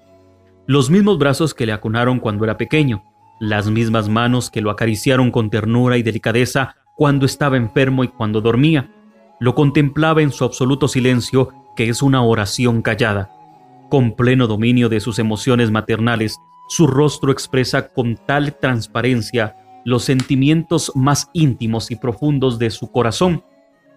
Los mismos brazos que le acunaron cuando era pequeño, las mismas manos que lo acariciaron con ternura y delicadeza cuando estaba enfermo y cuando dormía. Lo contemplaba en su absoluto silencio, que es una oración callada. Con pleno dominio de sus emociones maternales, su rostro expresa con tal transparencia los sentimientos más íntimos y profundos de su corazón,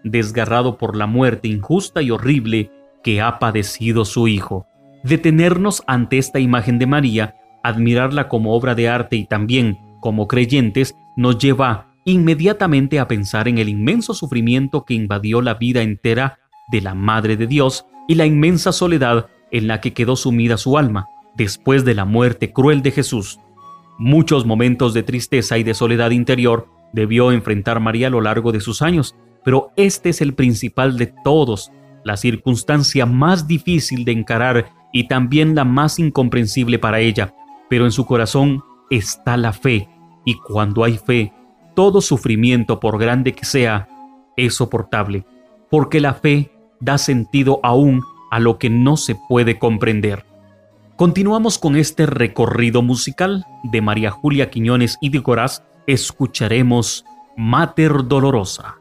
desgarrado por la muerte injusta y horrible que ha padecido su hijo. Detenernos ante esta imagen de María Admirarla como obra de arte y también como creyentes nos lleva inmediatamente a pensar en el inmenso sufrimiento que invadió la vida entera de la Madre de Dios y la inmensa soledad en la que quedó sumida su alma después de la muerte cruel de Jesús. Muchos momentos de tristeza y de soledad interior debió enfrentar María a lo largo de sus años, pero este es el principal de todos, la circunstancia más difícil de encarar y también la más incomprensible para ella, pero en su corazón está la fe, y cuando hay fe, todo sufrimiento, por grande que sea, es soportable, porque la fe da sentido aún a lo que no se puede comprender. Continuamos con este recorrido musical de María Julia Quiñones y de Coraz, escucharemos Mater Dolorosa.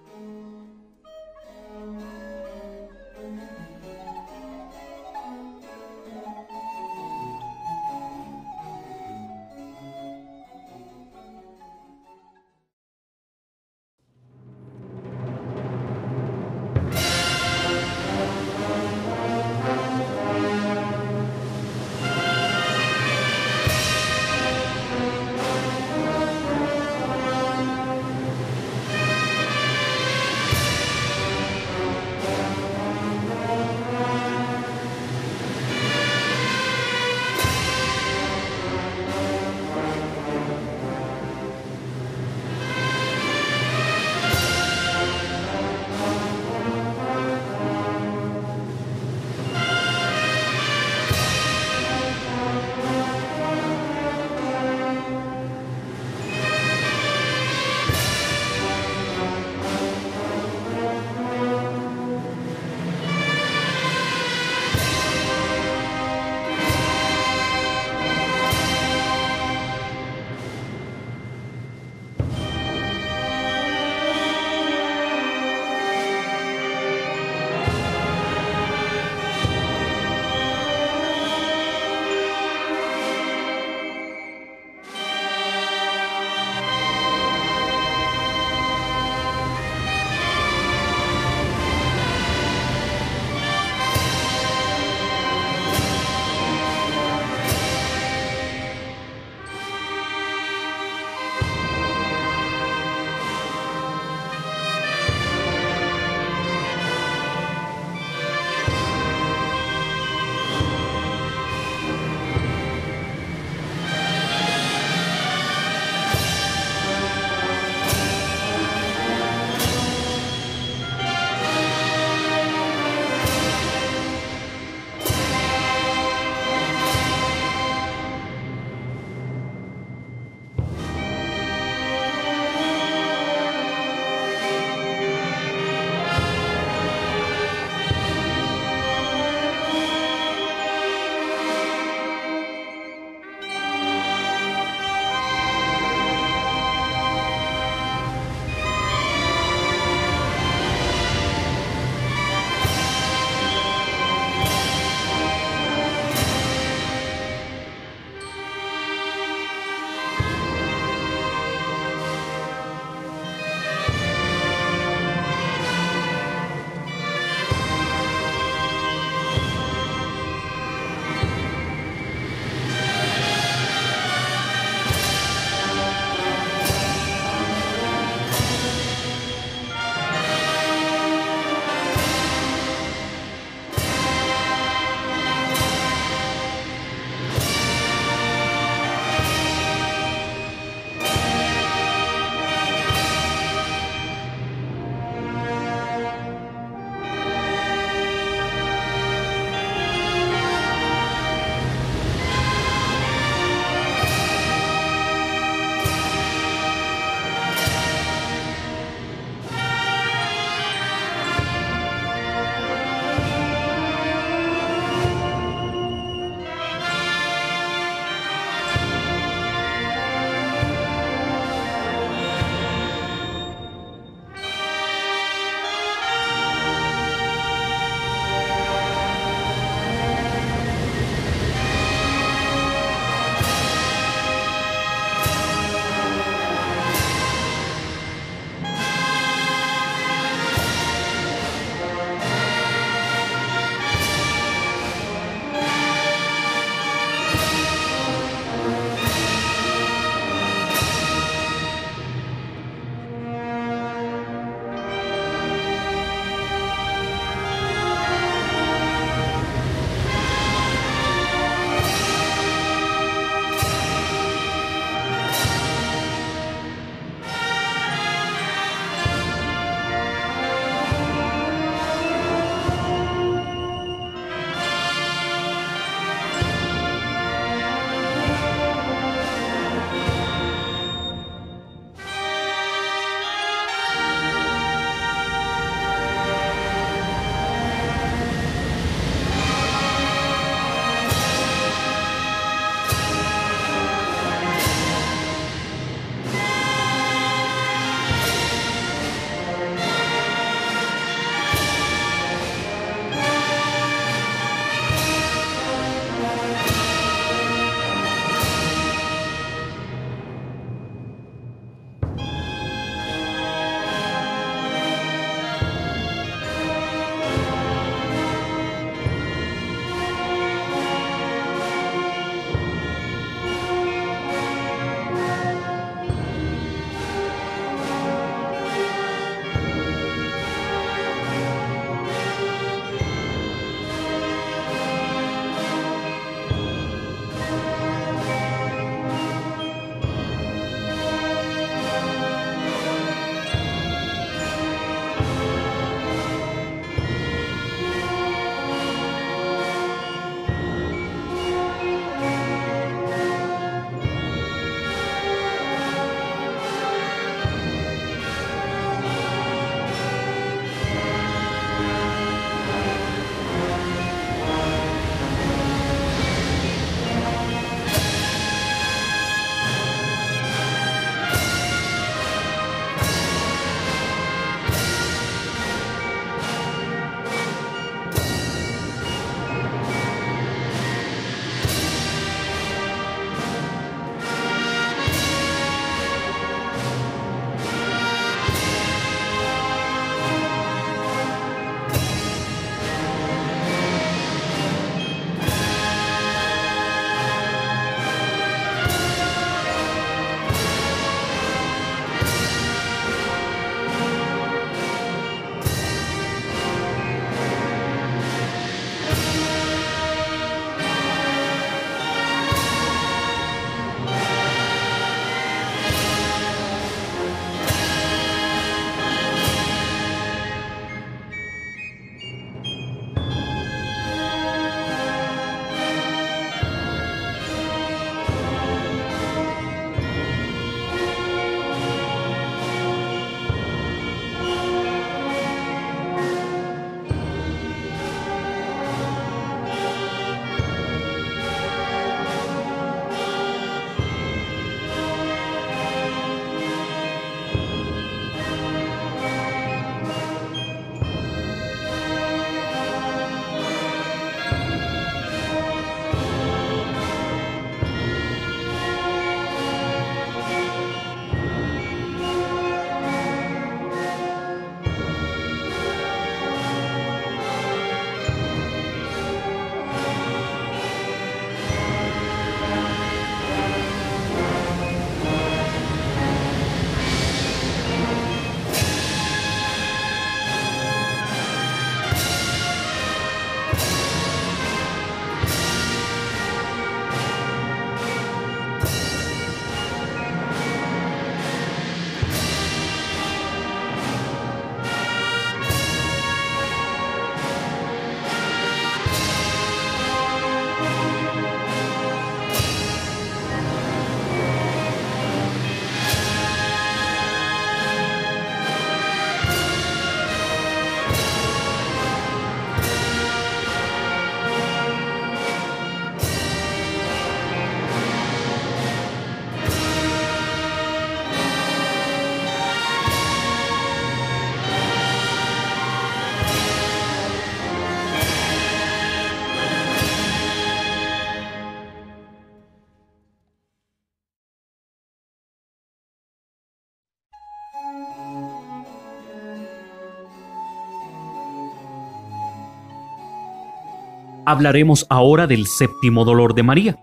Hablaremos ahora del séptimo dolor de María.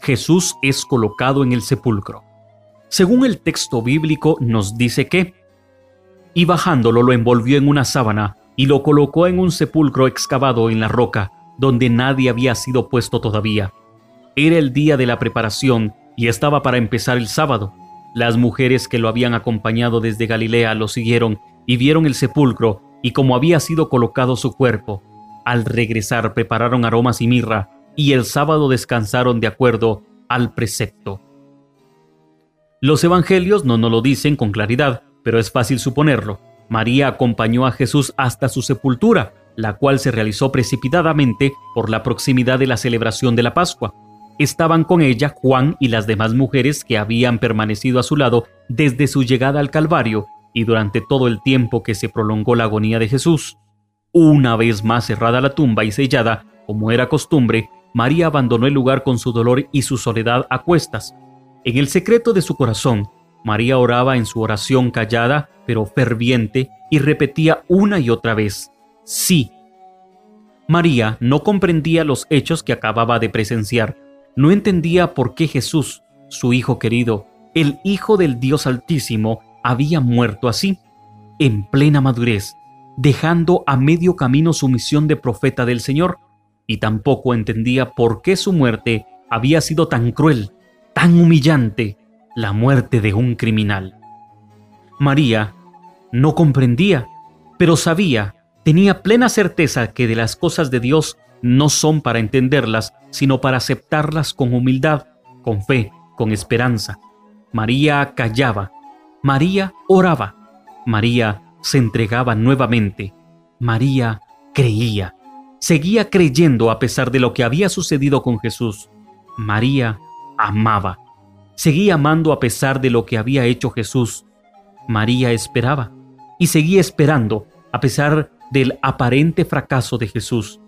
Jesús es colocado en el sepulcro. Según el texto bíblico nos dice que, y bajándolo lo envolvió en una sábana y lo colocó en un sepulcro excavado en la roca, donde nadie había sido puesto todavía. Era el día de la preparación y estaba para empezar el sábado. Las mujeres que lo habían acompañado desde Galilea lo siguieron y vieron el sepulcro y cómo había sido colocado su cuerpo. Al regresar prepararon aromas y mirra, y el sábado descansaron de acuerdo al precepto. Los evangelios no nos lo dicen con claridad, pero es fácil suponerlo. María acompañó a Jesús hasta su sepultura, la cual se realizó precipitadamente por la proximidad de la celebración de la Pascua. Estaban con ella Juan y las demás mujeres que habían permanecido a su lado desde su llegada al Calvario y durante todo el tiempo que se prolongó la agonía de Jesús. Una vez más cerrada la tumba y sellada, como era costumbre, María abandonó el lugar con su dolor y su soledad a cuestas. En el secreto de su corazón, María oraba en su oración callada, pero ferviente, y repetía una y otra vez, sí. María no comprendía los hechos que acababa de presenciar, no entendía por qué Jesús, su Hijo querido, el Hijo del Dios Altísimo, había muerto así, en plena madurez, dejando a medio camino su misión de profeta del Señor, y tampoco entendía por qué su muerte había sido tan cruel, tan humillante, la muerte de un criminal. María no comprendía, pero sabía, tenía plena certeza que de las cosas de Dios no son para entenderlas, sino para aceptarlas con humildad, con fe, con esperanza. María callaba, María oraba, María se entregaba nuevamente. María creía. Seguía creyendo a pesar de lo que había sucedido con Jesús. María amaba. Seguía amando a pesar de lo que había hecho Jesús. María esperaba y seguía esperando a pesar del aparente fracaso de Jesús,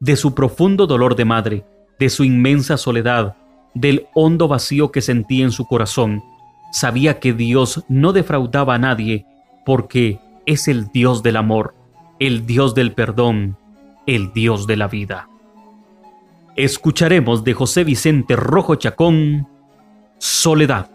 de su profundo dolor de madre, de su inmensa soledad, del hondo vacío que sentía en su corazón. Sabía que Dios no defraudaba a nadie porque es el Dios del amor, el Dios del perdón, el Dios de la vida. Escucharemos de José Vicente Rojo Chacón, Soledad.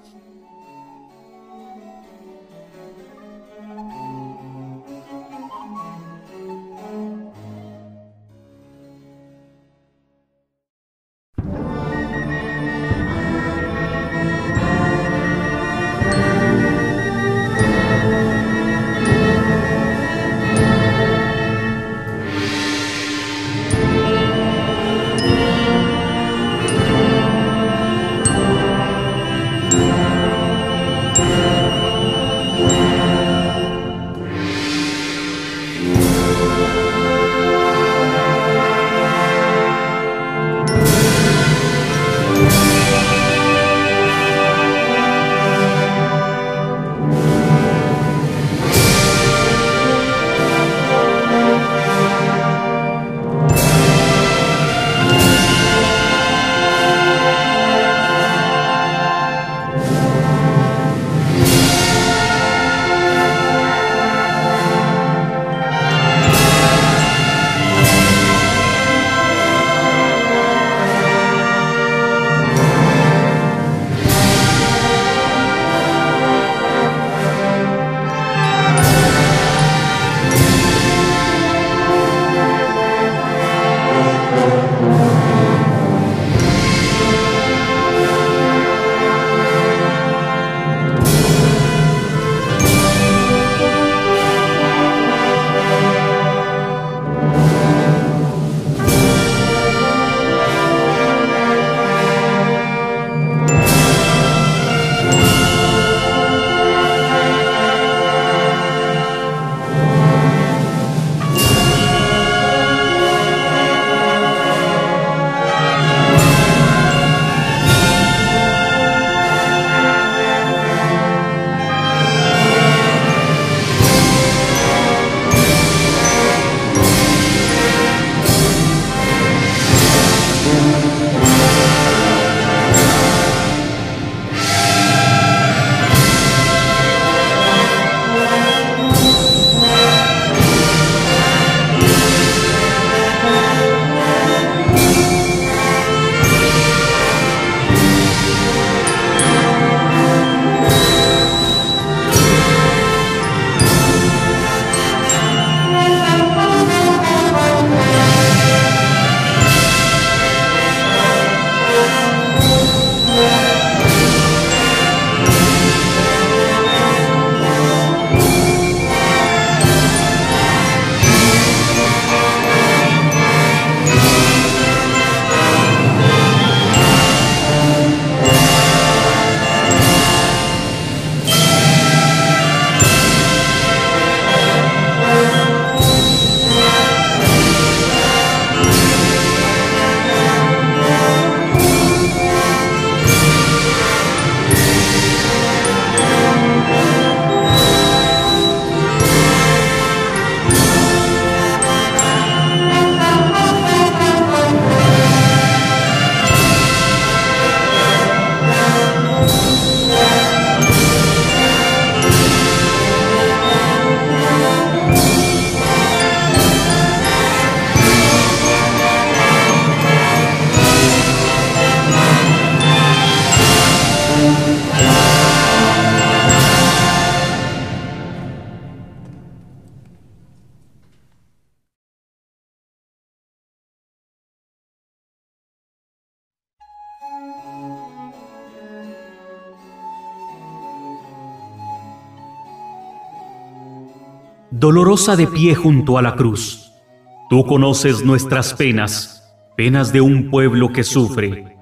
Dolorosa de pie junto a la cruz. Tú conoces nuestras penas, penas de un pueblo que sufre.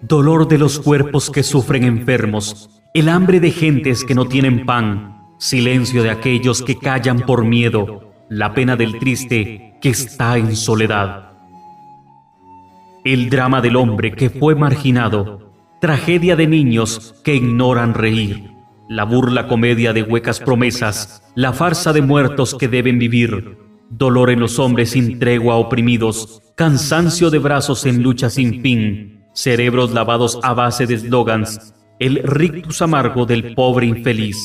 Dolor de los cuerpos que sufren enfermos, el hambre de gentes que no tienen pan, silencio de aquellos que callan por miedo, la pena del triste que está en soledad. El drama del hombre que fue marginado, tragedia de niños que ignoran reír, la burla comedia de huecas promesas, la farsa de muertos que deben vivir, dolor en los hombres sin tregua oprimidos, cansancio de brazos en lucha sin fin, cerebros lavados a base de eslogans, el rictus amargo del pobre infeliz.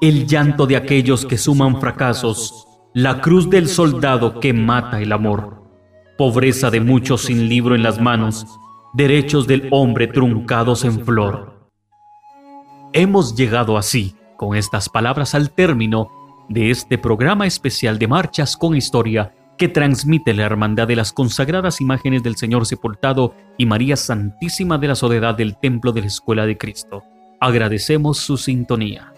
El llanto de aquellos que suman fracasos, la cruz del soldado que mata el amor, pobreza de muchos sin libro en las manos, derechos del hombre truncados en flor. Hemos llegado así, con estas palabras, al término de este programa especial de Marchas con Historia que transmite la hermandad de las consagradas imágenes del Señor sepultado y María Santísima de la Soledad del Templo de la Escuela de Cristo. Agradecemos su sintonía.